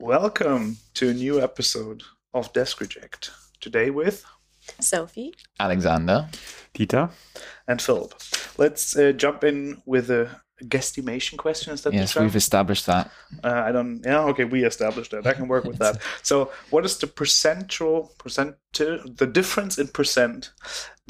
Welcome to a new episode of Desk Reject. Today with Sophie. Alexander. Peter. and Philip. Let's uh, jump in with a guesstimation question. Is that Yes, the we've established that. Uh, I don't. Yeah, okay, we established that. I can work with that. So, what is the percentual percent the difference in percent,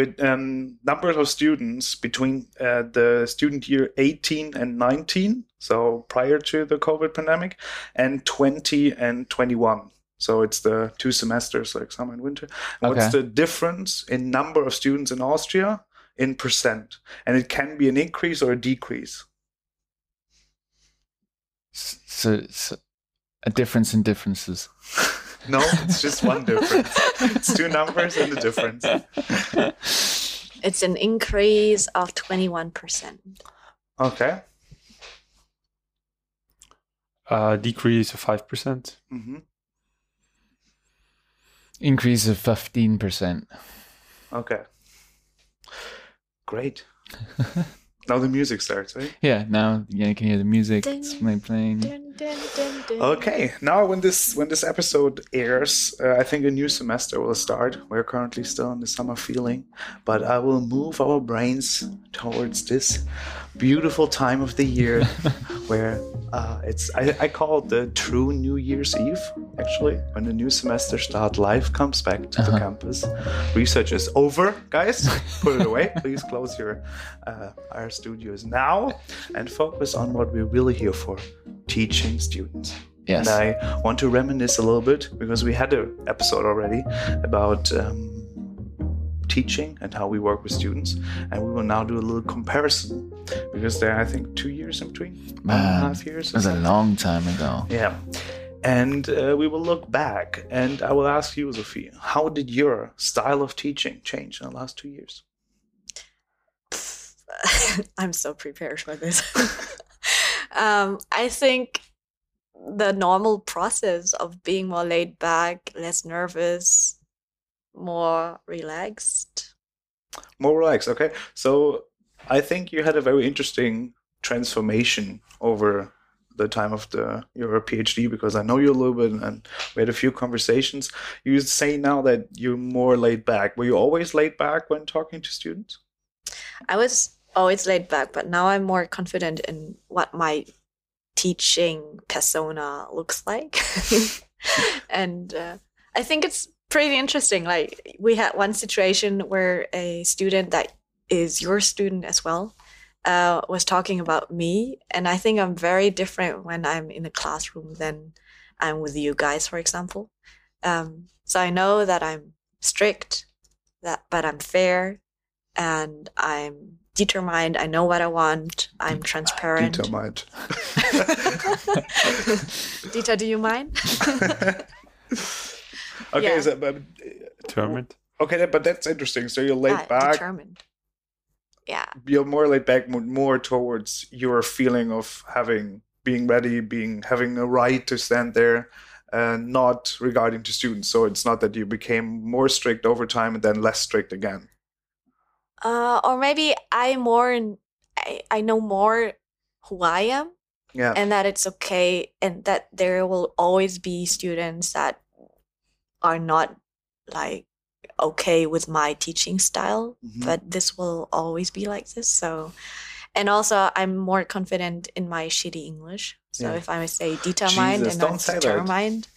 but um, numbers of students between uh, the student year eighteen and nineteen, so prior to the COVID pandemic, and twenty and twenty one. So it's the two semesters, like summer and winter. And What's the difference in number of students in Austria in percent? And it can be an increase or a decrease. So, so a difference in differences. No, it's just one difference. it's two numbers and a difference. It's an increase of 21%. Okay. Uh, decrease of 5%. hmm Increase of 15%. Okay. Great. now the music starts, right? Yeah, now yeah, you can hear the music. Ding. It's my playing. Dun, dun, dun, dun. Okay. Now when this when this episode airs, uh, I think a new semester will start. We're currently still in the summer feeling, but I will move our brains towards this beautiful time of the year where uh, it's I, I call it the true New Year's Eve. Actually, when the new semester starts, life comes back to the Uh-huh. campus. Research is over, guys. Put it away. Please close your uh, our studios now and focus on what we're really here for: teaching students. Yes. And I want to reminisce a little bit because we had an episode already about um, teaching and how we work with students, and we will now do a little comparison because there are, I think, two years in between, one and a Man, half years. It was a long time ago. Yeah. And uh, we will look back, and I will ask you, Sophie, how did your style of teaching change in the last two years? I'm so prepared for this. um, I think the normal process of being more laid back, less nervous, more relaxed. More relaxed, okay? So I think you had a very interesting transformation over the time of the your PhD because I know you a little bit and we had a few conversations. You say now that you're more laid back. Were you always laid back when talking to students? I was always laid back, but now I'm more confident in what my teaching persona looks like. and uh, I think it's pretty interesting. Like, we had one situation where a student that is your student as well uh, was talking about me. And I think I'm very different when I'm in the classroom than I'm with you guys, for example. Um, so I know that I'm strict, that but I'm fair, and I'm determined. I know what I want. I'm transparent. Determined. Dieter, do you mind? okay, Yeah. so, but, Determined. okay, but that's interesting. So you're laid Ah, back. Determined. Yeah. you're more laid back, more towards your feeling of having, being ready, being having a right to stand there, and not regarding to students. So it's not that you became more strict over time and then less strict again. Uh, or maybe I more, in- I, I know more who I am Yeah. and that it's okay and that there will always be students that are not like okay with my teaching style Mhm. but this will always be like this so and also i'm more confident in my shitty english so Yeah. if i say determined Jesus, and don't say determined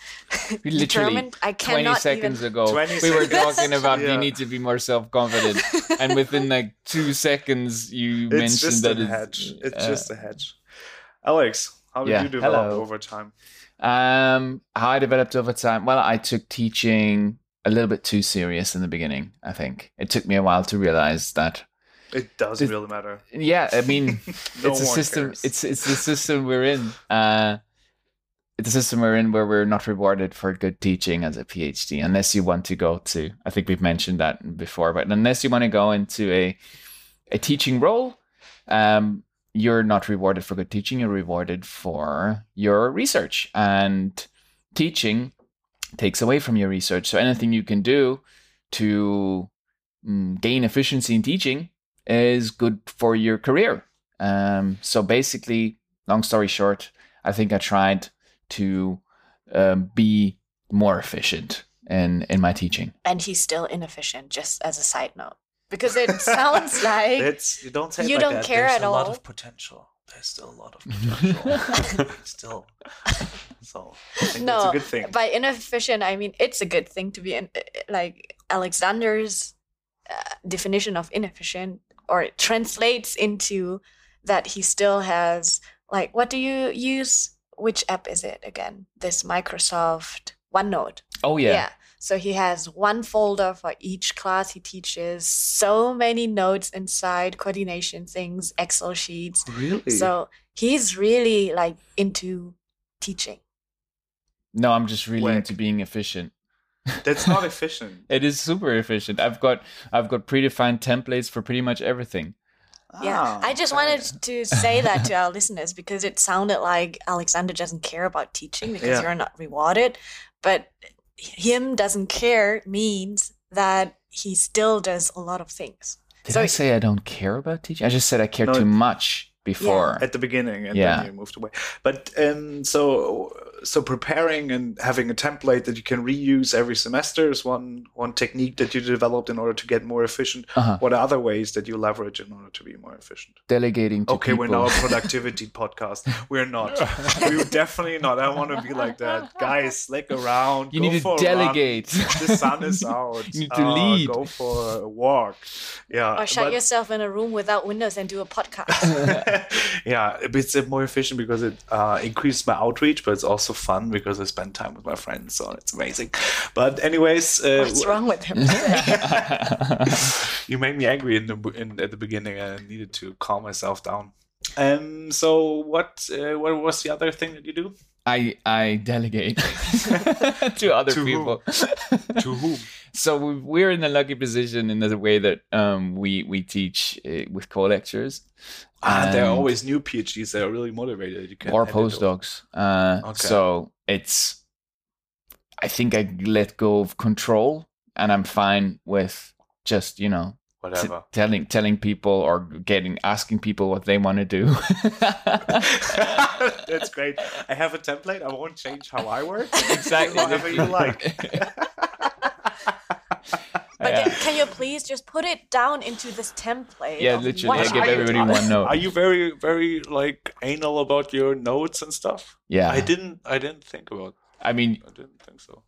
We literally determined i 20 seconds even ago, 20 we were talking about Yeah. you need to be more self confident. and within like two seconds, you it's mentioned just that a it's, hedge. It's uh, just a hedge. Alex, how did yeah, you develop hello. over time? Um, how I developed over time. Well, I took teaching a little bit too serious in the beginning. I think it took me a while to realize that. It doesn't really matter. Yeah, I mean, No it's a system. cares. It's it's the system we're in. Uh, it's a system we're in where we're not rewarded for good teaching as a PhD unless you want to go to. I think we've mentioned that before, but unless you want to go into a a teaching role, um, you're not rewarded for good teaching. You're rewarded for your research, and teaching takes away from your research. So anything you can do to mm, gain efficiency in teaching is good for your career. Um, so basically, long story short, I think I tried to um, be more efficient in in my teaching. And he's still inefficient, just as a side note. Because it sounds like It's you don't say it You like don't that. care There's at a lot all. of potential. There's still a lot of potential. still. So I think no, that's a good thing. by inefficient, I mean it's a good thing to be in, like Alexander's uh, definition of inefficient, or it translates into that he still has like what do you use? Which app is it again? This Microsoft OneNote. Oh yeah. yeah. So he has one folder for each class he teaches, so many notes inside, coordination things, Excel sheets. really? So he's really like into teaching. No, I'm just really Whack. into being efficient. that's not efficient. It is super efficient. I've got I've got predefined templates for pretty much everything. Yeah, Ah, I just okay. wanted to say that to our listeners because it sounded like Alexander doesn't care about teaching because Yeah. you're not rewarded, but him doesn't care means that he still does a lot of things. Did So- I say I don't care about teaching? I just said I care No, too much before. at the beginning and Yeah. then you moved away but um so so preparing and having a template that you can reuse every semester is one one technique that you developed in order to get more efficient Uh-huh. what are other ways that you leverage in order to be more efficient Delegating to okay people. we're now a productivity podcast we're not we're definitely not i want to be like that guys slick around you go need to a delegate. the sun is out You need to Uh, lead. go for a walk yeah Or shut but- yourself in a room without windows and do a podcast. yeah, it's more efficient because it uh, increases my outreach, but it's also fun because I spend time with my friends, so it's amazing. But anyways, uh, What's wrong with him you made me angry in the in, at the beginning, I needed to calm myself down. Um. So what? Uh, what was the other thing that you do? I I delegate to other To whom? people. To whom? So we- we're in a lucky position in the way that um, we we teach uh, with co-lectures Ah, there are always new PhDs that are really motivated. You can or hand it over. postdocs. Uh, Okay. So it's I think I let go of control, and I'm fine with just you know t- Whatever. telling telling people or getting asking people what they want to do. That's great. I have a template. I won't change how I work. exactly. Whatever you like. But Yeah. can, can you please just put it down into this template? Yeah, of literally, what I give are you everybody talking- one note. Are you very, very like anal about your notes and stuff? yeah, I didn't. I didn't think about. I mean, I didn't think so.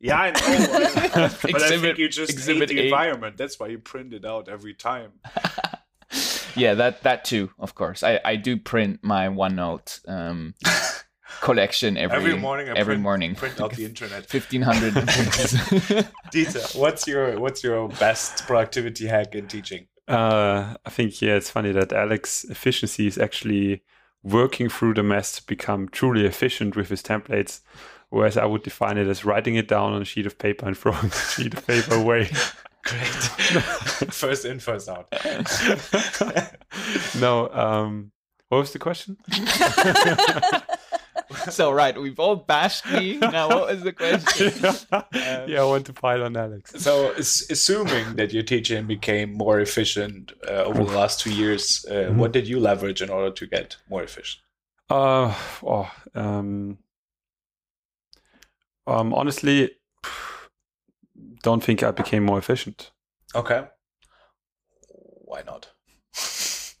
Yeah, I know. but I think you just exhibit hate the A. environment. That's why you print it out every time. yeah, that that too, of course. I I do print my OneNote um, collection every Every morning. I every print, morning. Print out the internet. Fifteen hundred. Dieter, what's your what's your best productivity hack in teaching? Uh, I think yeah, it's funny that Alex efficiency is actually working through the mess to become truly efficient with his templates, whereas I would define it as writing it down on a sheet of paper and throwing the sheet of paper away. Great. first in, first out. no, um, what was the question? so right, we've all bashed me. Now, what was the question? yeah, I want to pile on Alex. So, assuming that your teaching became more efficient uh, over the last two years, uh, Mhm. what did you leverage in order to get more efficient? Uh, oh, um, um, honestly, don't think I became more efficient. Okay. Why not?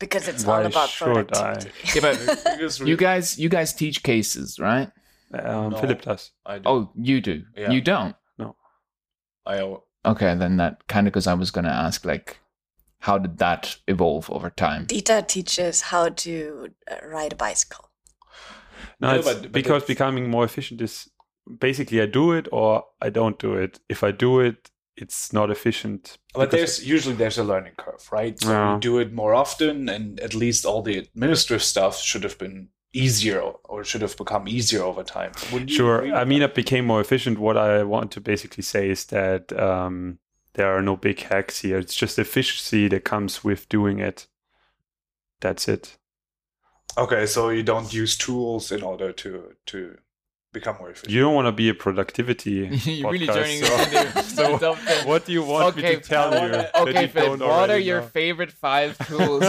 Because it's Why all about should I? productivity. Yeah, but you guys, you guys teach cases, right? Um, No. Philip does. I do. Oh, you do. Yeah. You don't. I Okay, then that kind of because I was gonna ask like, how did that evolve over time? Dita teaches how to uh, ride a bicycle. No, No, it's but- but because it's- becoming more efficient is basically I do it or I don't do it. If I do it, it's not efficient. But there's usually there's a learning curve, right? So Yeah. you do it more often, and at least all the administrative stuff should have been easier or should have become easier over time. Sure. I mean, it became more efficient. What I want to basically say is that um, there are no big hacks here. It's just efficiency that comes with doing it. That's it. okay. So you don't use tools in order to to become more efficient. You don't want to be a productivity. You're really podcast, turning so- into so something. what do you want me to tell what- you? Okay, you Philip, don't what are your know? favorite five tools?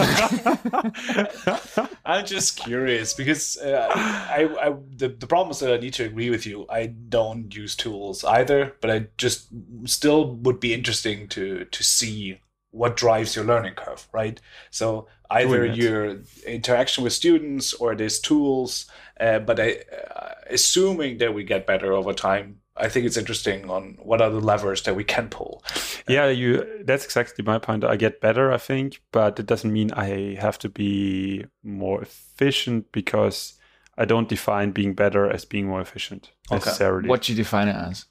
I'm just curious because uh, I, I the, the problem is that I need to agree with you. I don't use tools either, but I just still would be interesting to to see what drives your learning curve, right? So either your interaction with students or these tools, uh, but I, uh, assuming that we get better over time. I think it's interesting on what are the levers that we can pull. yeah, you. That's exactly my point. I get better, I think, but it doesn't mean I have to be more efficient because I don't define being better as being more efficient Okay. necessarily. what do you define it as?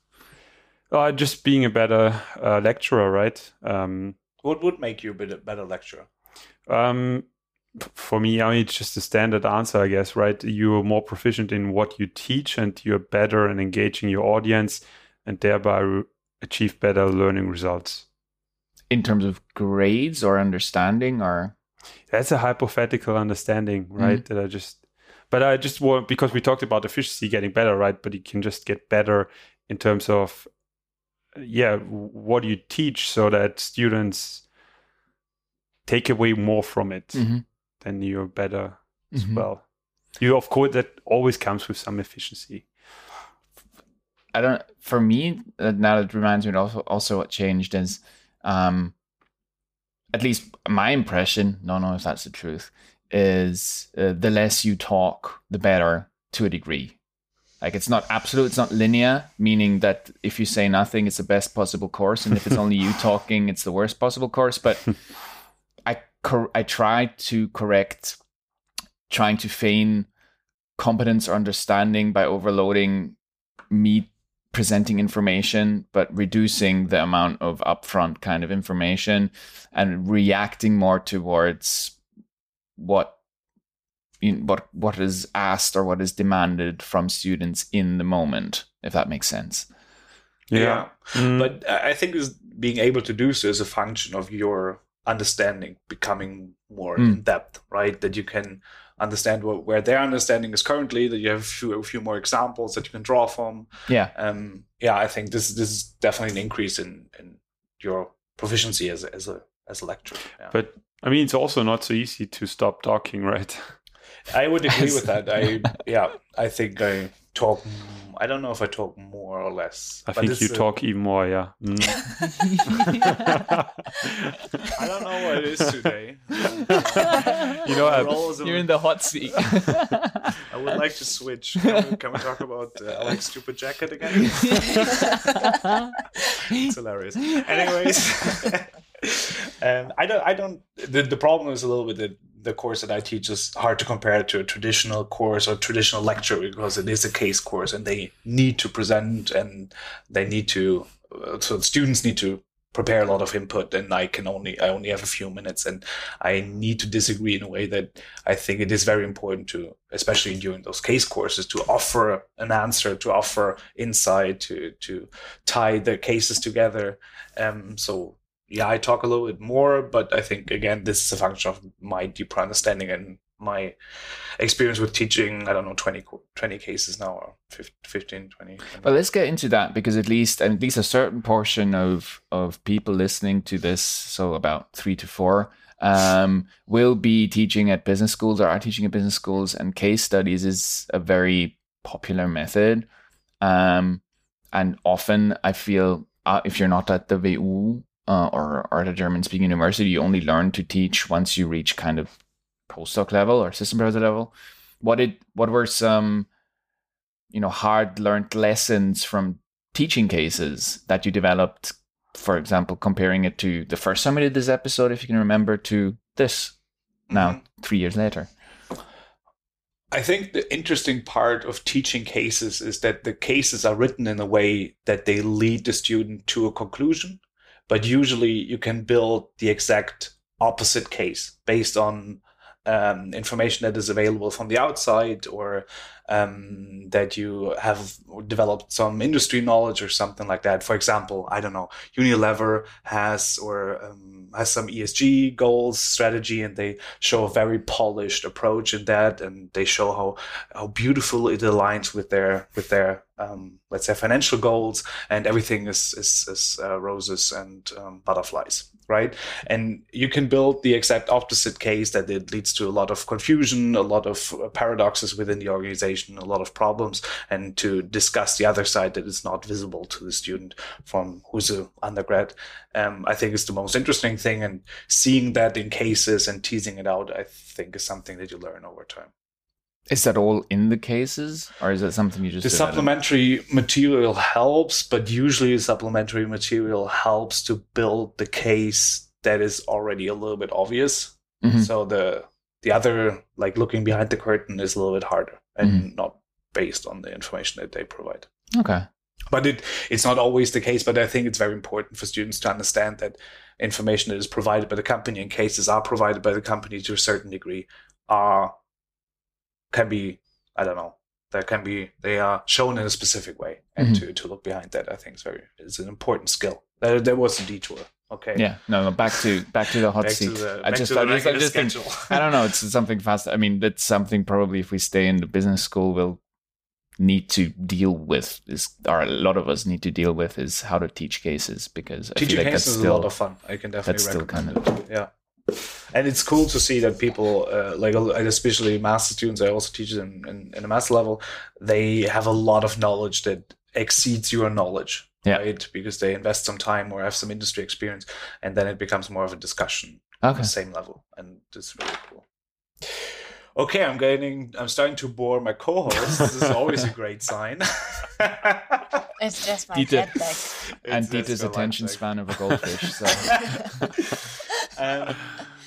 Uh, just being a better uh, lecturer, right? Um, What would make you a bit better lecturer? Um, for me, I mean, it's just a standard answer, I guess, right? You're more proficient in what you teach and you're better in engaging your audience and thereby re- achieve better learning results. In terms of grades or understanding or That's a hypothetical understanding, right? That I just, but I just want, because we talked about efficiency getting better, right? But you can just get better in terms of, yeah, what you teach so that students take away more from it. Mhm. then you're better as Mhm. well. You, of course, that always comes with some efficiency. I don't. For me, now it reminds me. Also, also what changed is, um, at least my impression. no no if that's the truth. Is uh, the less you talk, the better to a degree. Like it's not absolute. It's not linear. Meaning that if you say nothing, it's the best possible course, and if it's only you talking, it's the worst possible course. But I cor- I try to correct, trying to feign competence or understanding by overloading me presenting information but reducing the amount of upfront kind of information and reacting more towards what what what is asked or what is demanded from students in the moment if that makes sense Yeah. Mm, But I I think being able to do so is a function of your understanding becoming more Mm. in depth, right? That you can understand what, where their understanding is currently. That you have a few, a few more examples that you can draw from. yeah Um, yeah, I think this this is definitely an increase in, in your proficiency as a, as a as a lecturer. Yeah. but I mean, it's also not so easy to stop talking, right? I would agree with that. I yeah, I think I talk. m- I don't know if I talk more or less. I think you a- talk even more, yeah. Mm. I don't know what it is today. You know, I- role you're in the hot seat I would like to switch. Can we, can we talk about uh, Alex's stupid jacket again? it's hilarious. Anyways, um, I don't. I don't. The, the problem is a little bit that the course that I teach is hard to compare to a traditional course or traditional lecture because it is a case course and they need to present and they need to. Uh, so students need to prepare a lot of input and I can only I only have a few minutes and I need to disagree in a way that I think it is very important to, especially during those case courses, to offer an answer, to offer insight, to to tie the cases together. Um, so yeah, I talk a little bit more, but I think again this is a function of my deeper understanding and my experience with teaching. I don't know 20, 20 cases now or 15, 15 20. Well, let's get into that because at least at least a certain portion of of people listening to this, so about three to four, um, will be teaching at business schools or are teaching at business schools, and case studies is a very popular method. Um, and often I feel uh, if you're not at the WU uh, or or at a German speaking university, you only learn to teach once you reach kind of postdoc level or system professor level. What did what were some you know hard learned lessons from teaching cases that you developed for example comparing it to the first time we did this episode if you can remember to this now Mhm. three years later I think the interesting part of teaching cases is that the cases are written in a way that they lead the student to a conclusion, but usually you can build the exact opposite case based on um, information that is available from the outside or um, that you have developed some industry knowledge or something like that. For example, I don't know, Unilever has or um, has some ESG goals, strategy, and they show a very polished approach in that, and they show how how beautiful it aligns with their with their um, let's say financial goals, and everything is is, is uh, roses and um, butterflies right? And you can build the exact opposite case that it leads to a lot of confusion, a lot of uh, paradoxes within the organization, a lot of problems, and to discuss the other side that is not visible to the student from who's an undergrad. Um, I think is the most interesting thing, and seeing that in cases and teasing it out, I think is something that you learn over time. Is that all in the cases, or is that something you just? The supplementary material helps, but usually supplementary material helps to build the case that is already a little bit obvious. Mm-hmm. So the the other, like looking behind the curtain, is a little bit harder and mm-hmm. not based on the information that they provide. Okay. But it it's not always the case. But I think it's very important for students to understand that information that is provided by the company and cases are provided by the company to a certain degree are can be I don't know that can be they are shown in a specific way and mm-hmm. to, to look behind that I think is very is an important skill. There, there was a detour. Okay. Yeah. No. no back to back to the hot seat. The, I just I just, I just think I don't know. It's something fast. I mean, that's something probably if we stay in the business school, we'll need to deal with is or a lot of us need to deal with is how to teach cases because I feel like cases that's is a lot of fun. I can definitely that's still kind of it. yeah and it's cool to see that people uh, like especially master students i also teach them in, in a master level they have a lot of knowledge that exceeds your knowledge yeah. right? Because they invest some time or have some industry experience and then it becomes more of a discussion okay. on the same level and it's really cool. Okay i'm getting i'm starting to bore my co-host this is always a great sign. It's just my Dieter, jet and Dieter's attention span of a goldfish so. Um,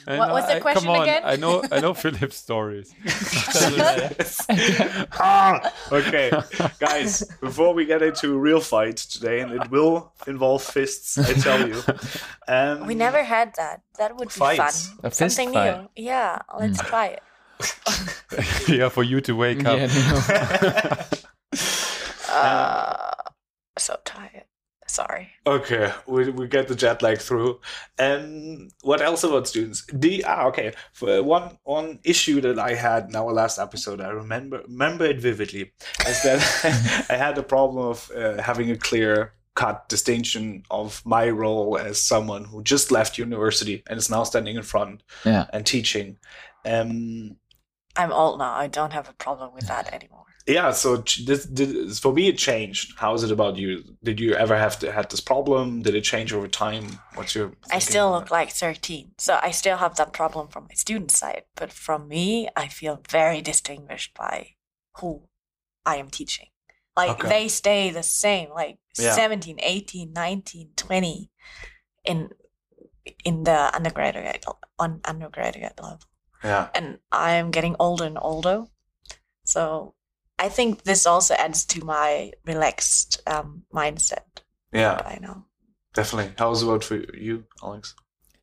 what was the question come on, again? I know, I know Philip's stories. ah, okay, guys. Before we get into a real fight today, and it will involve fists, I tell you. Um, we never had that. That would be fights. fun. Something fight. new. Yeah, let's mm. try it. yeah, for you to wake up. Yeah, no. uh, so tired. Sorry. Okay, we, we get the jet lag through. And what else about students? The ah, okay. For one one issue that I had in our last episode, I remember remember it vividly, is that I had a problem of uh, having a clear cut distinction of my role as someone who just left university and is now standing in front yeah. and teaching. Um, I'm old now. I don't have a problem with that anymore yeah so this, this, for me it changed. How is it about you? Did you ever have to had this problem? Did it change over time? What's your i still look like 13 so i still have that problem from my student side but from me i feel very distinguished by who i am teaching. Like okay. they stay the same like yeah. 17 18 19 20 in in the undergraduate on undergraduate level. Yeah. And i am getting older and older so I think this also adds to my relaxed um, mindset. Yeah, I know. Definitely. How was it about for you, Alex?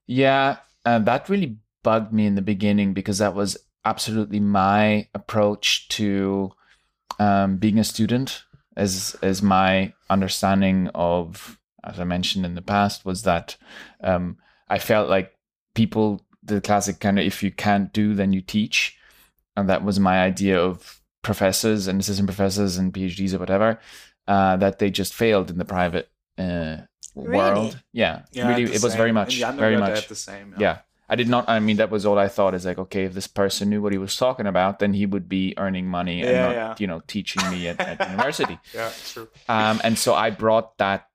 Yeah, uh, that really bugged me in the beginning because that was absolutely my approach to um, being a student. As as my understanding of, as I mentioned in the past, was that um, I felt like people the classic kind of if you can't do then you teach, and that was my idea of professors and assistant professors and PhDs or whatever uh, that they just failed in the private uh, really? world. Yeah, yeah really, it was very much, very much the same. Yeah. yeah. I did not. I mean, that was all I thought. Is like, okay, if this person knew what he was talking about, then he would be earning money and not, yeah. you know, teaching me at, at university. Yeah, true. Um, and so I brought that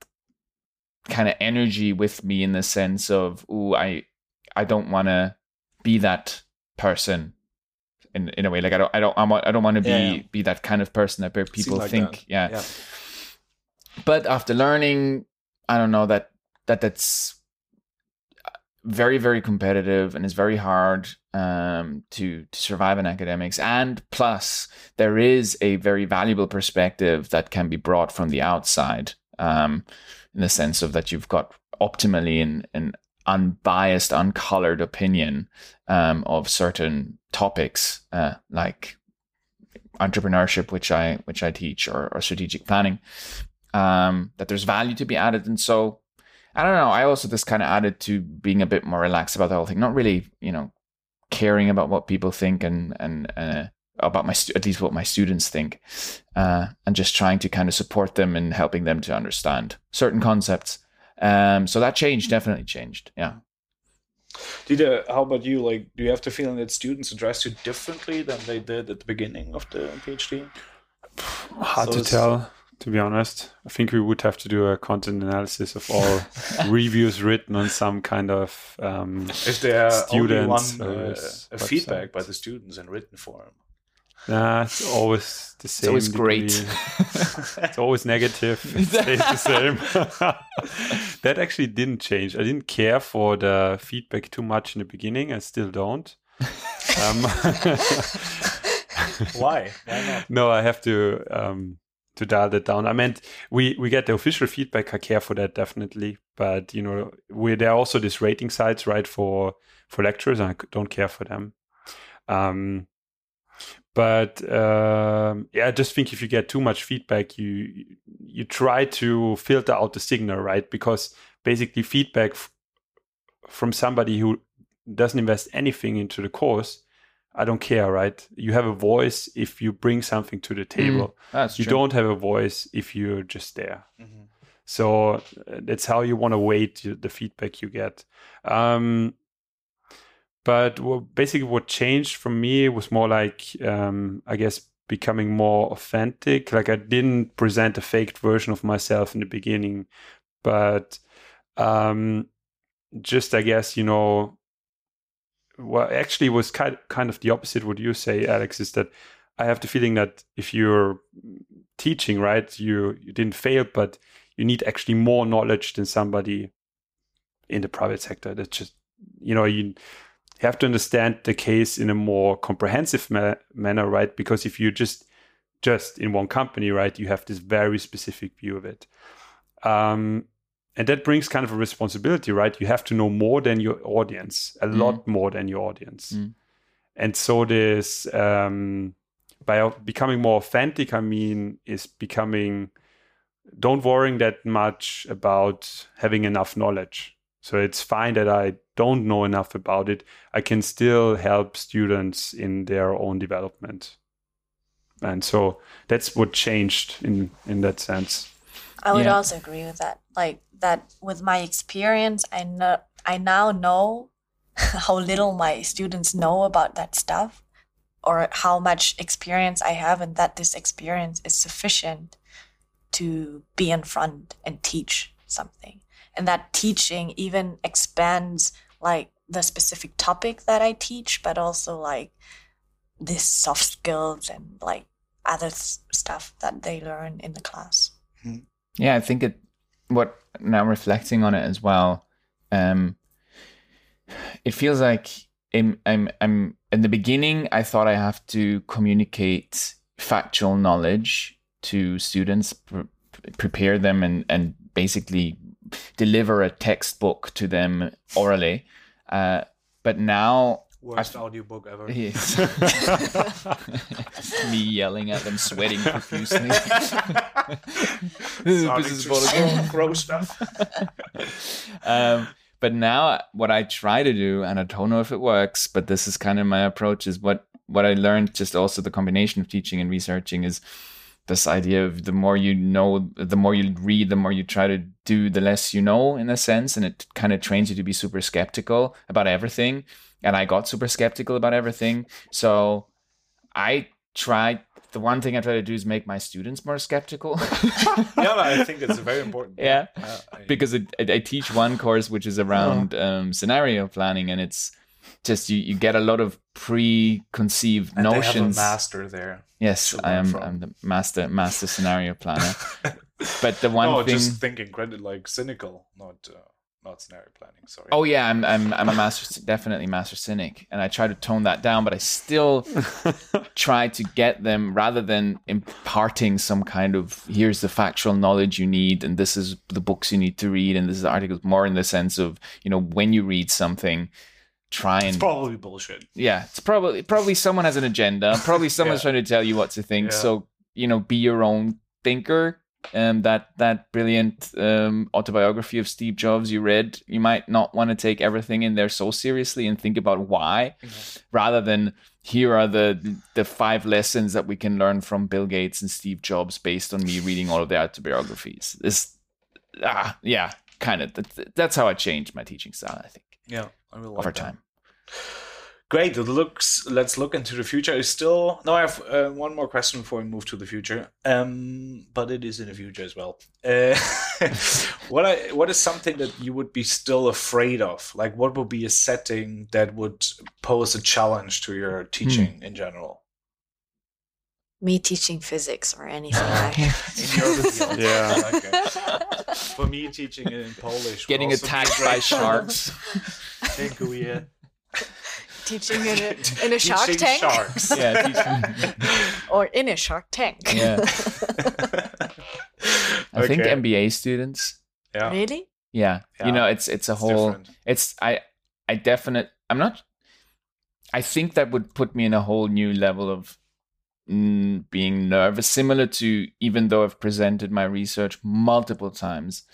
kind of energy with me in the sense of, oh, I, I don't want to be that person in in a way. Like I don't I don't I'm, I don't want to be yeah, be that kind of person that people like think. That. Yeah. yeah. But after learning, I don't know that that that's very very competitive and it's very hard um, to to survive in academics. And plus, there is a very valuable perspective that can be brought from the outside, um, in the sense of that you've got optimally an, an unbiased, uncolored opinion um, of certain topics uh, like entrepreneurship, which I which I teach, or, or strategic planning. Um, that there's value to be added, and so I don't know. I also just kind of added to being a bit more relaxed about the whole thing. Not really, you know, caring about what people think and and uh, about my at least what my students think, uh, and just trying to kind of support them and helping them to understand certain concepts. Um, so that changed, definitely changed. Yeah. Did uh, how about you? Like, do you have the feeling that students address you differently than they did at the beginning of the PhD? Hard So to tell, to be honest. I think we would have to do a content analysis of all reviews written on some kind of. Um, Is there only one Students, uh, uh, a feedback by the students in written form? Nah, it's always the same. It's always great. it's always negative. It stays the same. that actually didn't change. I didn't care for the feedback too much in the beginning. I still don't. Um, Why? Why not? no, I have to um, to dial that down. I meant we we get the official feedback. I care for that definitely, but you know, we there are also these rating sites right for for lecturers, and I c- don't care for them. Um, but um, yeah, I just think if you get too much feedback, you you try to filter out the signal, right? Because basically, feedback f- from somebody who doesn't invest anything into the course, I don't care, right? You have a voice if you bring something to the table. That's you true. don't have a voice if you're just there. Mhm. So uh, that's how you want to weight the feedback you get. Um, but what, basically, what changed for me was more like, um, I guess, becoming more authentic. Like I didn't present a faked version of myself in the beginning, but um, just I guess you know, well, actually, was kind kind of the opposite. What you say, Alex, is that I have the feeling that if you're teaching, right, you you didn't fail, but you need actually more knowledge than somebody in the private sector. That's just you know you have to understand the case in a more comprehensive ma- manner, right? Because if you just just in one company, right, you have this very specific view of it. Um, and that brings kind of a responsibility, right? You have to know more than your audience, a lot more than your audience. Mm. And so this um, by becoming more authentic, I mean, is becoming don't worrying that much about having enough knowledge. So it's fine that I don't know enough about it. I can still help students in their own development. And so that's what changed in in that sense. I would Yeah. also agree with that. Like that with my experience, I know I now know how little my students know about that stuff or how much experience I have and that this experience is sufficient to be in front and teach something. And that teaching even expands like the specific topic that I teach, but also like this soft skills and like other s- stuff that they learn in the class. Yeah, I think it. What now reflecting on it as well, um, it feels like in, I'm I'm in the beginning. I thought I have to communicate factual knowledge to students, pre- prepare them, and and basically deliver a textbook to them orally. Uh, but now Worst audiobook ever. Yes. Me yelling at them, sweating profusely. this is some gross stuff. um, but now what I try to do, and I don't know if it works, but this is kind of my approach, is what what I learned just also the combination of teaching and researching is this idea of the more you know, the more you read, the more you try to do, the less you know in a sense, and it kind of trains you to be super skeptical about everything. And I got super skeptical about everything, so I tried. The one thing I try to do is make my students more skeptical. yeah, no, I think it's very important. Yeah. Uh, I- because it, I I teach one course which is around um, scenario planning, and it's just you, you get a lot of preconceived and they have a notions. master there. yes, I am. from. I'm the master master scenario planner. but the one no, thing. just thinking credit like cynical, not uh, not scenario planning. Sorry. Oh yeah, I'm I'm I'm a master, definitely master cynic, and I try to tone that down, but I still try to get them rather than imparting some kind of here's the factual knowledge you need, and this is the books you need to read, and this is the articles. More in the sense of you know when you read something, try it's and probably bullshit. yeah, it's probably probably someone has an agenda. Probably someone's Yeah. trying to tell you what to think. Yeah. So you know, be your own thinker. um, that that brilliant um, autobiography of Steve Jobs you read, you might not want to take everything in there so seriously and think about why, rather than here are the the five lessons that we can learn from Bill Gates and Steve Jobs based on me reading all of their autobiographies. This, ah, yeah, kind of. That, that's how I changed my teaching style. I think Yeah, over like that. time. Great. It looks. Let's look into the future. Is still no. I have uh, one more question before we move to the future. Um, but it is in the future as well. Uh, what I what is something that you would be still afraid of? Like, what would be a setting that would pose a challenge to your teaching in general? Me teaching physics or anything like In your field. Yeah. Okay. For me, teaching it in Polish. would Getting also be a attacked by sharks. Dziękuję. teaching in a, in a shark Teaching tank Sharks. yeah, teaching. or in a shark tank. Yeah. I think MBA students. Yeah. Really? Yeah. Yeah, you know, it's it's a it's whole. different. It's I I definite. I'm not. I think that would put me in a whole new level of being nervous, similar to even though I've presented my research multiple times.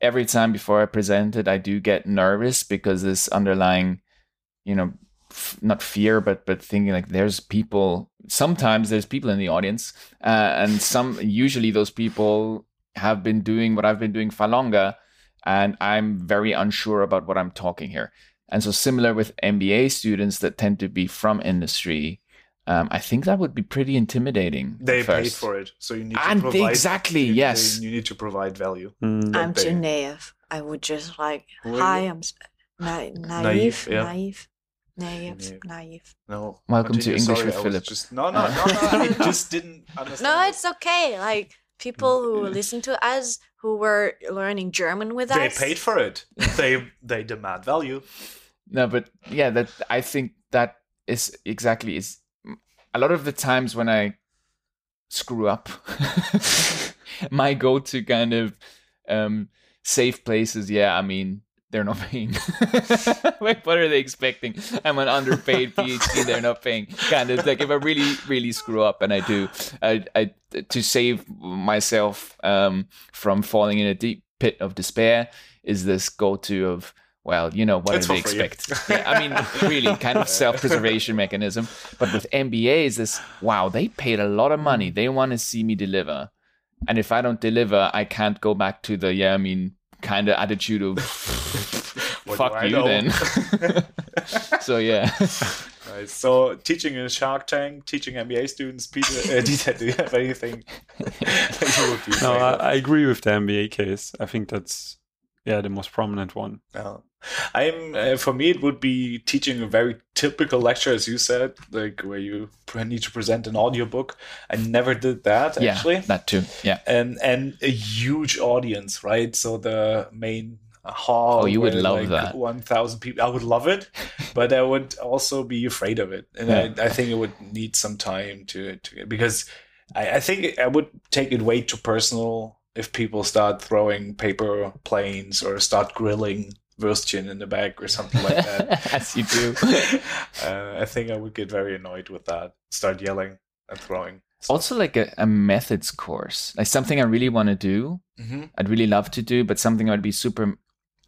Every time before I present it, I do get nervous because this underlying, you know, f- not fear, but but thinking like there's people. Sometimes there's people in the audience, uh, and some usually those people have been doing what I've been doing for longer, and I'm very unsure about what I'm talking here. And so, similar with MBA students that tend to be from industry, um, I think that would be pretty intimidating. They paid for it, so you need to And provide. exactly, you- yes. You need to provide value. Mm. I'm too naive. I would just like, hi. I'm na- Naive, naive, yeah. naive, naive, Naive. naive. No. Welcome to. English Sorry, with Philip. Just, no, no, no, no. I just didn't understand. No, it's okay. Like people who listen to us who were learning German with They us. They paid for it. They they demand value. No, but yeah, that I think that is exactly is a lot of the times when I screw up, my go-to kind of um, safe places. Yeah, I mean they're not paying. like, what are they expecting? I'm an underpaid PhD. They're not paying. Kind of like if I really, really screw up, and I do, I, I to save myself um, from falling in a deep pit of despair is this go-to of well, you know, what It's do they expect? yeah, I mean, really, kind of self-preservation mechanism. But with MBAs, this wow, they paid a lot of money. They want to see me deliver, and if I don't deliver, I can't go back to the yeah, I mean, kind of attitude of fuck you know? then. so yeah, Right. So teaching in Shark Tank, teaching MBA students. Peter, uh, do you have anything that you would be No, I. I agree with the MBA case. I think that's yeah the most prominent one. No. I'm uh, for me it would be teaching a very typical lecture as you said like where you need to present an audiobook I never did that yeah, actually that too. Yeah, and and a huge audience right so the main hall Oh, you would where, love like that. 1000 people I would love it but I would also be afraid of it and I, I think it would need some time to to because I, I think I would take it way too personal if people start throwing paper planes or start grilling Würstchen in the back or something like that. as you do. uh, I think I would get very annoyed with that. Start yelling and throwing. Also, like a, a methods course, like something I really want to do. Mm-hmm. I'd really love to do, but something I'd be super,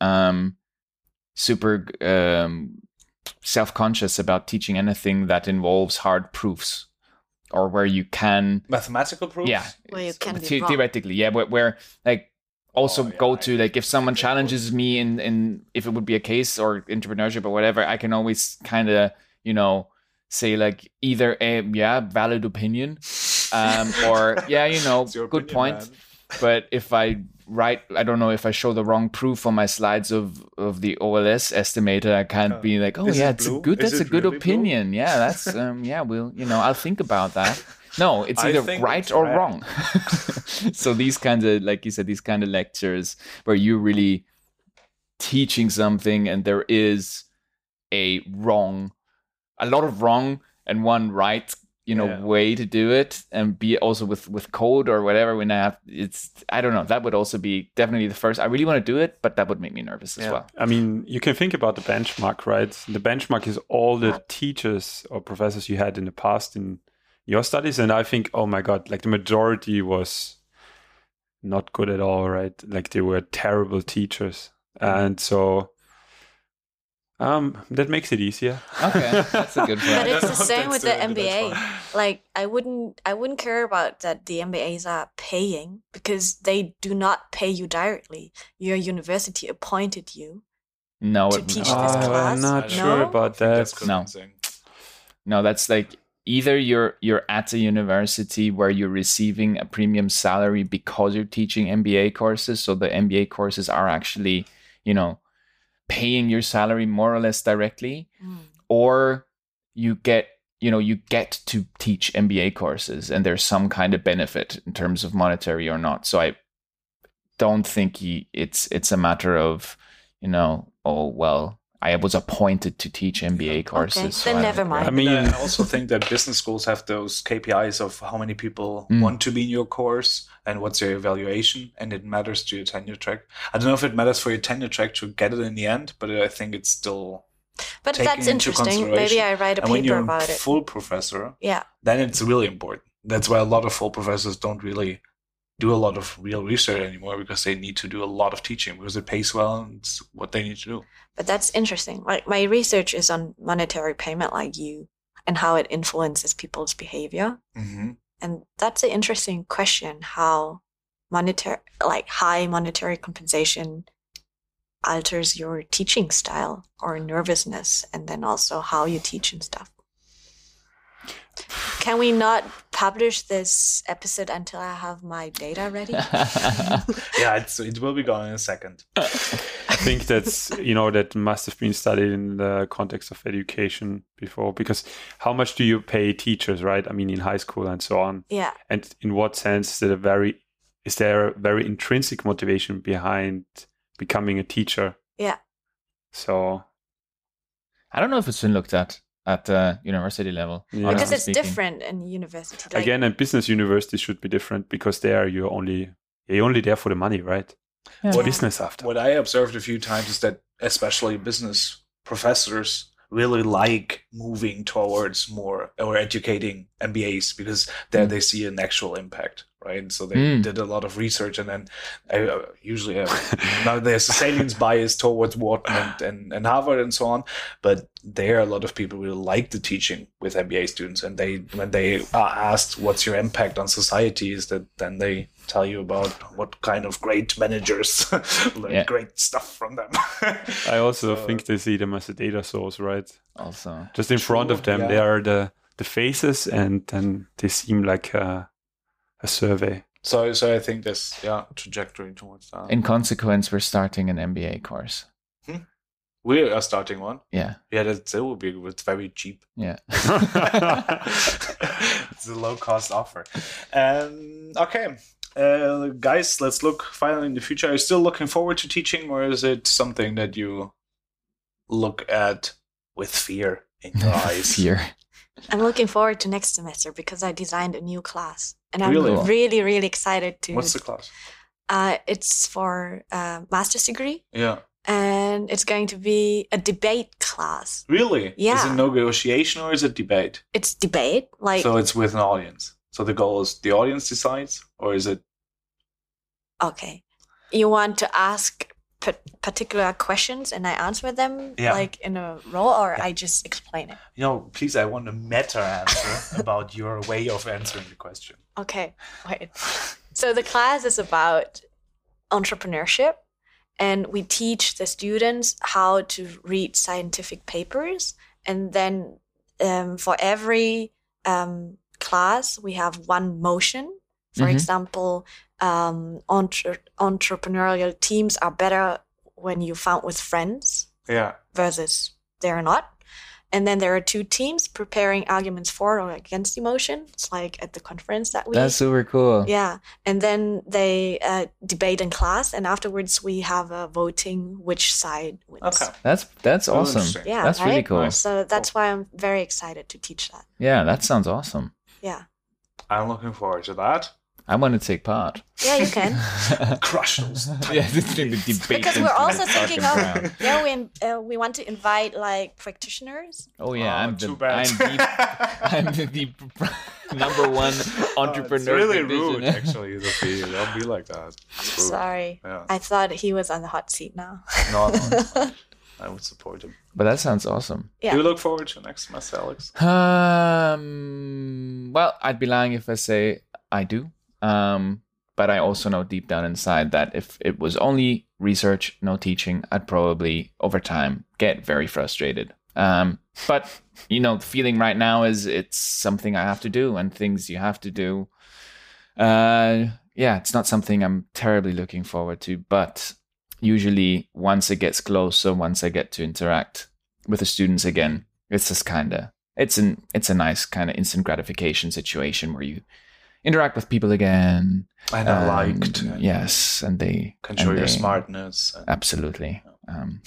um, super um, self-conscious about teaching anything that involves hard proofs, or where you can, Mathematical proofs. yeah, Well, you can be the- wrong. theoretically, yeah, where, where like also Oh, yeah, go to like if someone challenges me in in if it would be a case or entrepreneurship or whatever, I can always kind of you know say like either a yeah valid opinion, um, or yeah you know good opinion, point. man. But if I write, I don't know if I show the wrong proof on my slides of of the OLS estimator, I can't Uh, be like, oh yeah, it it's a blue? good, Is that's a good really blue? opinion. Yeah, that's um, yeah, we'll you know I'll think about that. No, it's either right it's or red. wrong. so these kinds of, like you said, these kind of lectures where you're really teaching something and there is a wrong, a lot of wrong and one right, you know, Yeah. way to do it, and be also with with code or whatever. When I have, it's I don't know. That would also be definitely the first. I really want to do it, but that would make me nervous as well. I mean, you can think about the benchmark, right? The benchmark is all the teachers or professors you had in the past in your studies, and I think, oh my god, like the majority was not good at all, right? Like they were terrible teachers, mm-hmm. and so um, that makes it easier. Okay, that's a good point. But it's the same with the the- the MBA. Like I wouldn't I wouldn't care about that the MBAs are paying because they do not pay you directly. Your university appointed you. No, to it- teach no. this Oh, class? I'm not No? sure about that. That's No. No, that's like either you're you're at a university where you're receiving a premium salary because you're teaching MBA courses, so the MBA courses are actually, you know, paying your salary more or less directly, Mm. or you get you know you get to teach MBA courses and there's some kind of benefit in terms of monetary or not. So I don't think he, it's it's a matter of you know oh well I was appointed to teach MBA courses. so then I never mind. I mean, I also think that business schools have those KPIs of how many people Mm. want to be in your course and what's your evaluation, and it matters to your tenure track. I don't know if it matters for your tenure track to get it in the end, but I think it's still. But that's interesting. Maybe. I write a and when paper you're about a it. full professor, Yeah. then it's really important. That's why a lot of full professors don't really do a lot of real research anymore because they need to do a lot of teaching because it pays well and it's what they need to do. But that's interesting. Like my research is on monetary payment like you and how it influences people's behavior. Mm-hmm. And that's an interesting question how monetary like high monetary compensation alters your teaching style or nervousness and then also how you teach and stuff. Can we not publish this episode until I have my data ready? Yeah, it's, it will be gone in a second. I think that's you know that must have been studied in the context of education before because how much do you pay teachers, right? I mean, in high school and so on, yeah. and in what sense is it a very is there a very intrinsic motivation behind becoming a teacher? Yeah. So I don't know if it's been looked at at the university level. Yeah. Because it's speaking. different in university. Like, again, and business universities should be different because there you're only you're only there for the money, right? Yeah. What- business after. What I observed a few times is that especially business professors really like moving towards more or educating MBAs because there Mm. they see an actual impact, right? So they Mm. did a lot of research, and then I uh, usually uh, now there's a salience bias towards Wharton and, and, and Harvard and so on, but there a lot of people really like the teaching with MBA students, and they when they are asked what's your impact on society, is that then they tell you about what kind of great managers learn Yeah. great stuff from them. I also So- think they see them as a data source, right? Also, Just in front of them, yeah. they are the the faces, and then they seem like a, a survey. So, so I think this, yeah, trajectory towards that. in consequence, we're starting an MBA course. we are starting one. Yeah, Yeah, that, that will be. It's very cheap. yeah. it's a low cost offer. Um, okay, uh, guys, let's look finally in the future. Are you still looking forward to teaching, or is it something that you look at with fear in your eyes? Fear. I'm looking forward to next semester because I designed a new class, and I'm Really? really, really, excited to. What's the class? uh, it's for uh, master's degree, Yeah, and it's going to be a debate class. really? Yeah. Is it negotiation or is it debate? It's debate, like so it's with an audience. So the goal is the audience decides, or is it? okay, you want to ask particular questions and I answer them Yeah. like in a row, or Yeah. I just explain it. You know, please, I want a meta answer about your way of answering the question. Okay, wait. So the class is about entrepreneurship, and we teach the students how to read scientific papers. And then um, for every um, class, we have one motion. For Mhm. example, um, entre- entrepreneurial teams are better when you found with friends Yeah. versus they're not. And then there are two teams preparing arguments for or against emotion. It's like at the conference that we That's super cool. yeah, and then they uh, debate in class, and afterwards we have a voting which side wins. Okay. That's that's awesome. Yeah, That's really right? cool. So that's why I'm very excited to teach that. Yeah, that sounds awesome. Yeah. I'm looking forward to that. I want to take part. Yeah, you can. Crush those. yeah, this is the debate. because we're also thinking of ground. yeah we uh, we want to invite like practitioners. Oh yeah, Oh, I'm the too bad. I'm the, I'm the, the number one entrepreneur. it's really division. rude, actually, Sophie. Don't be like that. Sorry, Yeah. I thought he was on the hot seat now. no, no, it's. I would support him. But that sounds awesome. Yeah. Do you look forward to next semester, Alex? Um, well, I'd be lying if I say I do. Um, but I also know deep down inside that if it was only research, no teaching, I'd probably over time get very frustrated. Um, but you know, the feeling right now is it's something I have to do and things you have to do. Uh, yeah, it's not something I'm terribly looking forward to, but usually once it gets closer, once I get to interact with the students again, it's just kind of it's an it's a nice kind of instant gratification situation where you interact with people again. And I and, liked. and yes, and they Can show your smartness. And, Absolutely. Um,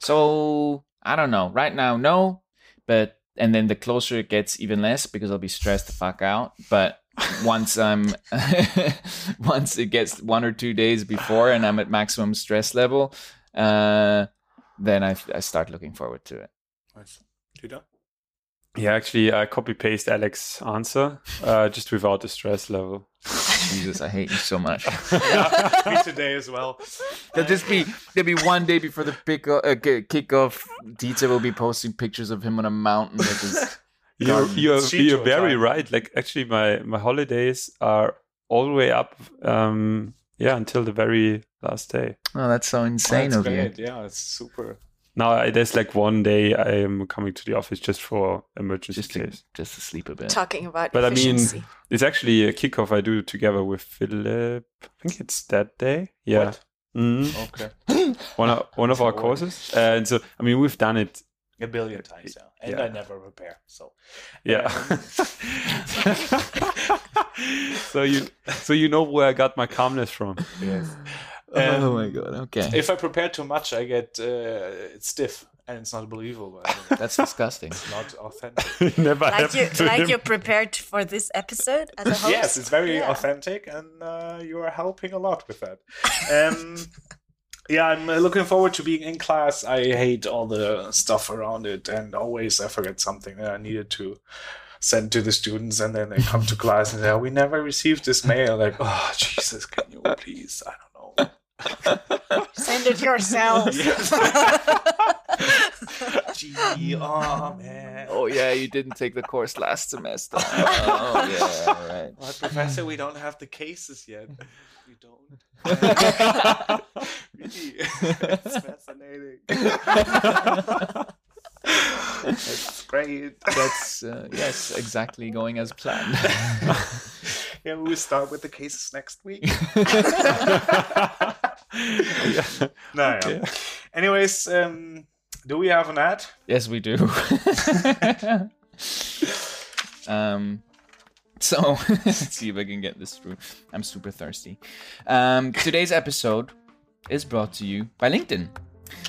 so I don't know. Right now, no, but and then the closer it gets, even less because I'll be stressed the fuck out. But once I'm once it gets one or two days before and I'm at maximum stress level, uh, then I, I start looking forward to it. Nice. Judah? Yeah, actually, I copy paste Alex's answer uh, just without the stress level. Jesus, I hate you so much. yeah, me today as well. There'll just be there'll be one day before the pick uh, kickoff. Dieter will be posting pictures of him on a mountain with his. You're you're, you're very time. right. Like actually, my my holidays are all the way up. Um, yeah, until the very last day. Oh, that's so insane That's of you. Yeah, it's super. Now I, there's like one day I am coming to the office just for emergency Just to, case. just to sleep a bit. Talking about But I mean. It's actually a kickoff I do together with Philip. I think it's that day. Yeah. What? Mhm. Okay. One of one of our Lord. courses. Uh, and so I mean we've done it. A billion times, yeah. And Yeah. I never prepare. So Yeah. Um, so you so you know where I got my calmness from. yes. oh Um, my god. Okay. If I prepare too much, I get uh, it's stiff and it's not believable. That's disgusting. It's not authentic. Never Like you, to Like him. you're prepared for this episode as a host. yes, it's very Yeah. authentic, and uh, you are helping a lot with that. Um, yeah, I'm uh, looking forward to being in class. I hate all the stuff around it, and always I forget something that I needed to send to the students, and then they come to class and say, "Oh, "We never received this mail." Like, oh Jesus, can you please? I don't know. Send it yourself. Gee, oh man. Oh yeah, you didn't take the course last semester. Oh yeah, right. Well, professor, we don't have the cases yet. We don't. really, it's fascinating. It's great. That's uh, yes, exactly going as planned. yeah, we will start with the cases next week. Yeah. No, yeah. Anyways, um, do we have an ad? yes, we do. um, so let's see if I can get this through. I'm super thirsty. Um, today's episode is brought to you by LinkedIn.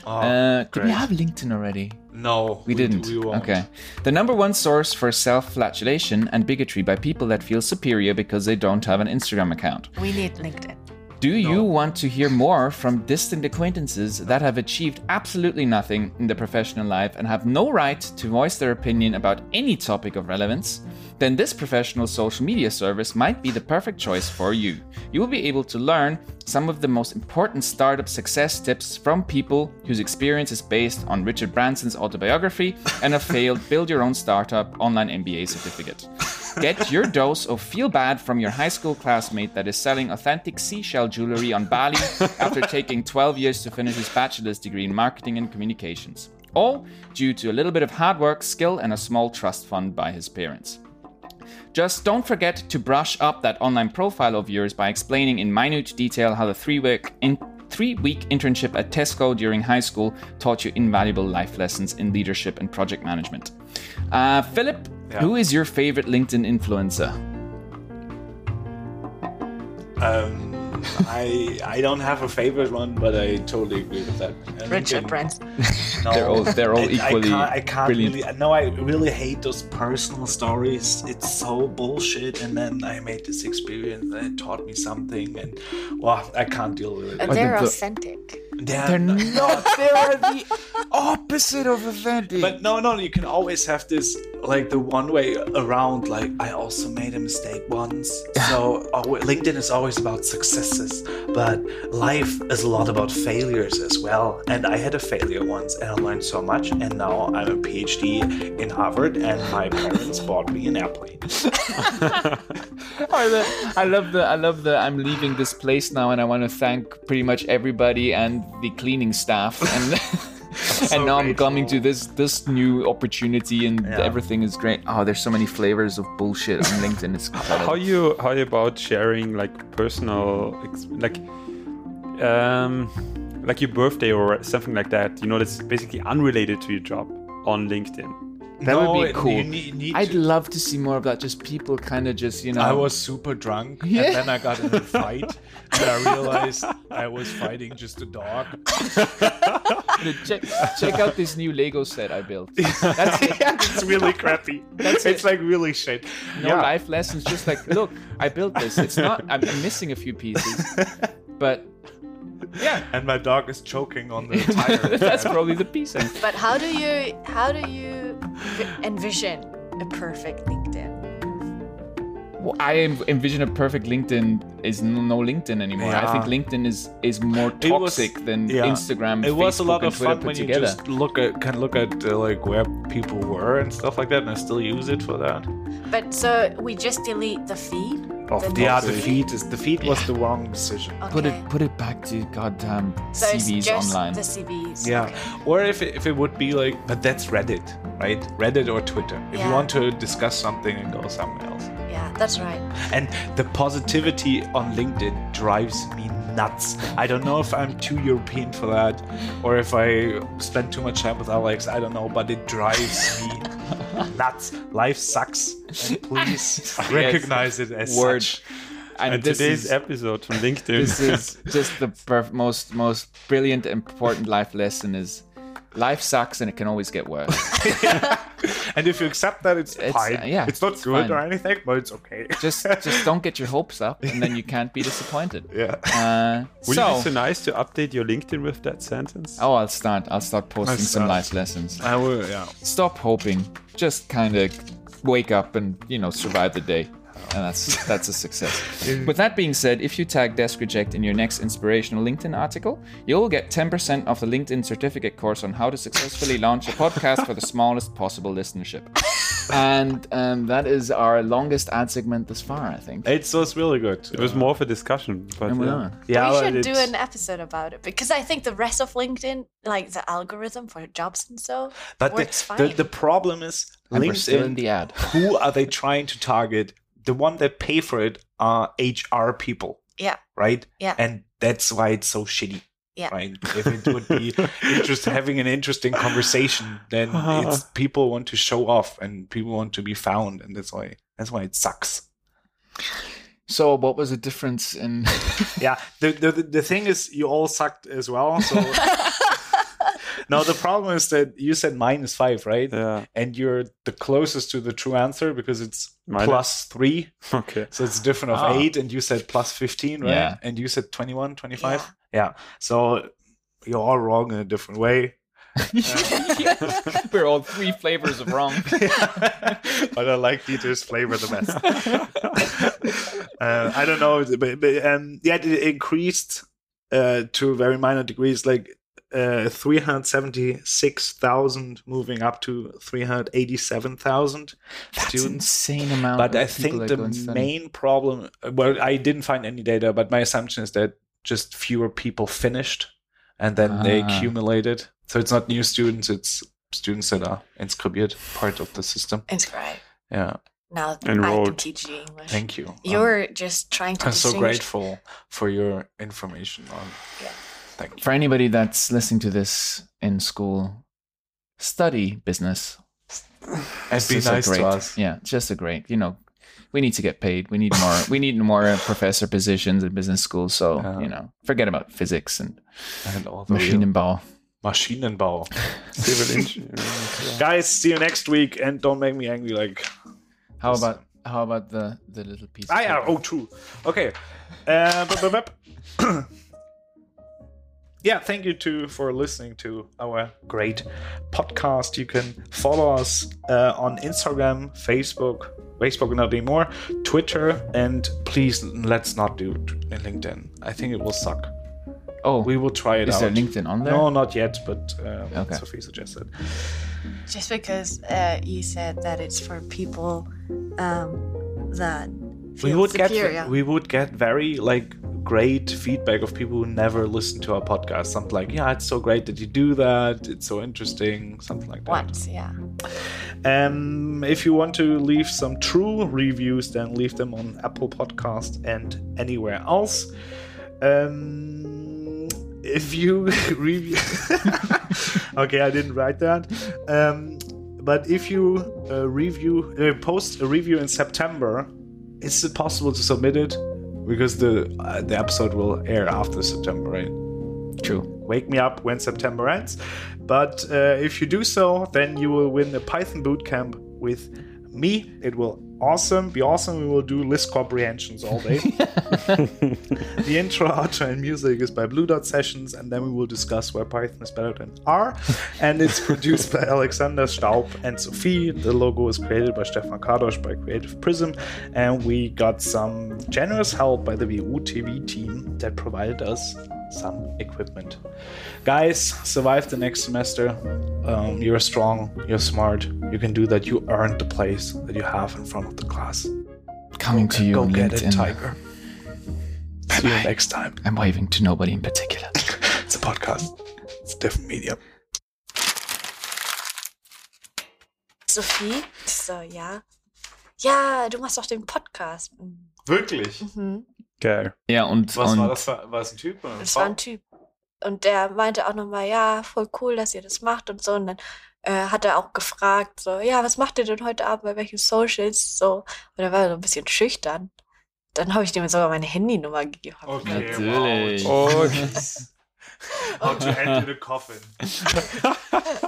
Oh, uh, did we have LinkedIn already? No, We didn't. We won't. okay. The number one source for self flatulation and bigotry by people that feel superior because they don't have an Instagram account. We need LinkedIn. Do you want to hear more from distant acquaintances that have achieved absolutely nothing in their professional life and have no right to voice their opinion about any topic of relevance? Then this professional social media service might be the perfect choice for you. You will be able to learn some of the most important startup success tips from people whose experience is based on Richard Branson's autobiography and a failed build your own startup online MBA certificate. Get your dose of feel bad from your high school classmate that is selling authentic seashell jewelry on Bali after taking 12 years to finish his bachelor's degree in marketing and communications. All due to a little bit of hard work, skill, and a small trust fund by his parents. Just don't forget to brush up that online profile of yours by explaining in minute detail how the three week in three week internship at Tesco during high school taught you invaluable life lessons in leadership and project management. Uh, Philip, who is your favorite LinkedIn influencer? Um, I I don't have a favorite one, but I totally agree with that. And Richard LinkedIn- Branson. No, They're all- they're all I- equally I can't, I can't brilliant. really. No, I really hate those personal stories. It's so bullshit. And then I made this experience, and it taught me something, and well, I can't deal with it. And they're the- the- authentic. They're They're not- not. They're the opposite of authentic. But no, no, you can always have this like the one way around. Like I also made a mistake once. So uh, LinkedIn is always about successes, but life is a lot about failures as well. And I had a failure once, and I learned so much. And now I'm a PhD in Harvard, and my parents bought me an airplane. I lo- I love the I love the I'm leaving this place now and I want to thank pretty much everybody and the cleaning staff and and now I'm coming to this this new opportunity and Yeah. everything is great. Oh, there's so many flavors of bullshit on LinkedIn. It's incredible. how you how you about sharing like personal like um like your birthday or something like that you know that's basically unrelated to your job on linkedin That would be cool. you need- need I'd to- love to see more of that. Just people kind of just you know. I was super drunk, Yeah. and then I got in a fight, and I realized I was fighting just a dog. check, check out this new Lego set I built. That's it. it's really crappy. That's it's it. like really shit. No life lessons. Just like, look, I built this. It's not. I'm, I'm missing a few pieces, but yeah, And my dog is choking on the tire. that's probably the piece. But how do you how do you envision a perfect LinkedIn? Well, I envision a perfect LinkedIn is no LinkedIn anymore. I think LinkedIn is is more It was- toxic than yeah. Instagram. it was a lot of Twitter fun put when you together. just look at can look at uh, like where people were and stuff like that, and I still use it for that. But so we just delete the feed. Oh, The yeah, next the feed? feed is the feed was the wrong decision. Okay. Put it put it back to goddamn so it's CVs just online. the CVs. Yeah, Okay. or if it, if it would be like, but that's Reddit, right? Reddit or Twitter. If you want to discuss something and go somewhere else. Yeah, that's right. And the positivity on LinkedIn drives me nuts. I don't know if I'm too European for that or if I spend too much time with Alex. I don't know, but it drives me nuts. Life sucks. And please recognize it as Word. such. and and today's is, episode from linkedin this is just the perf- most most brilliant important life lesson is life sucks and it can always get worse. And if you accept that, it's, It's, fine. uh, yeah, it's not it's good fine. or anything, but it's okay. just just don't get your hopes up and then you can't be disappointed. yeah. Uh, Would so, it be so nice to update your linkedin with that sentence oh, I'll start. I'll start posting I'll some start. life lessons. I will, yeah. Stop hoping. Just kind of wake up and you know survive the day. And that's that's a success. With that being said, if you tag Desk Reject in your next inspirational LinkedIn article, you'll get 10% off the LinkedIn certificate course on how to successfully launch a podcast for the smallest possible listenership. And um, that is our longest ad segment thus far, I think. It was really good. it was more of a discussion but And we yeah. are. Yeah, we but should do an episode about it because I think the rest of LinkedIn, like the algorithm for jobs and so, But works the, fine. the, the problem is And we're still in LinkedIn. the ad. who are they trying to target? The one that pay for it are HR people. yeah, right? Yeah. And that's why it's so shitty. Yeah. Right. If it would be interest having an interesting conversation, then uh-huh. it's people want to show off and people want to be found, and that's why that's why it sucks. So, what was the difference in? yeah. The, the the- the thing is, you all sucked as well. So No, the problem is that you said minus five, right? yeah And you're the closest to the true answer because it's Minus- plus three. okay So it's different of Ah. eight, and you said plus 15, right? Yeah. And you said 21, 25? Yeah. So you're all wrong in a different way. We're all three flavors of wrong. but I like Dieter's flavor the best. uh, I don't know, but, but um, yeah, it increased uh, to very minor degrees, like uh, 376,000 moving up to 387,000 That's students. insane amount. But of I think the go study. main problem, well, I didn't find any data, but my assumption is that just fewer people finished and then they Ah. accumulated. So it's not new students, it's students that are inscribed, part of the system. Inscribed. Yeah. Now I can teach you English. Thank you. Um, You're just trying to I'm so grateful for your information on. Yeah. Thank you. For anybody that's listening to this in school, study business. And be a nice great, to us. Yeah, just a great. You know, we need to get paid. We need more. we need more uh, professor positions in business schools. So Yeah. you know, forget about physics and And all the Maschinenbau. Maschinenbau. Civil engineering. Guys, see you next week, and don't make me angry. Like, How about how about the the little piece? of ah, yeah, oh, true. Okay. Uh. yeah, thank you too for listening to our great podcast. You can follow us uh, on Instagram, Facebook, Facebook not anymore, Twitter, and please let's not do LinkedIn. I think it will suck. Oh, We will try it is out. there LinkedIn on there? No, not yet, but uh, Okay. Sophie suggested. Just because uh, you said that it's for people um, that we would superior. get we would get very like great feedback of people who never listen to our podcast. Something like yeah it's so great that you do that. It's so interesting. Something like that. Once, yeah. um if you want to leave some true reviews then leave them on apple podcast and anywhere else. Um if you review okay i didn't write that. Um but if you uh, review uh, post a review in september is it possible to submit it because the uh, the episode will air after september right True. wake me up when September ends. But uh, if you do so, then you will win a Python bootcamp with me. It will awesome be awesome. We will do list comprehensions all day. the intro, outro, and music is by Blue Dot Sessions, and then we will discuss why Python is better than R. And it's produced by Alexander Staub and Sophie. The logo is created by Stefan Kadosh by Creative Prism, and we got some generous help by the VU TV team that provided us some equipment. Guys, survive the next semester. Um, you're strong, you're smart, you can do that. You earned the place that you have in front of the class. Coming to you Go on get LinkedIn. it, Tiger. See you next time. I'm waving to nobody in particular. It's a podcast. It's a different medium. Sophie, so ja. Ja, du machst doch den Podcast. Wirklich? Mhm. Geil. Ja, und, Was und war das? Für, war das ein Typ? oder Das war ein Typ. Und der meinte auch nochmal, ja, voll cool, dass ihr das macht und so. Und dann äh, hat er auch gefragt, so, ja, was macht ihr denn heute Abend bei welchen Socials? So. Und er war so ein bisschen schüchtern. Dann habe ich dem sogar meine Handynummer gegeben. Okay, Natürlich. wow. Okay. How to enter the coffin.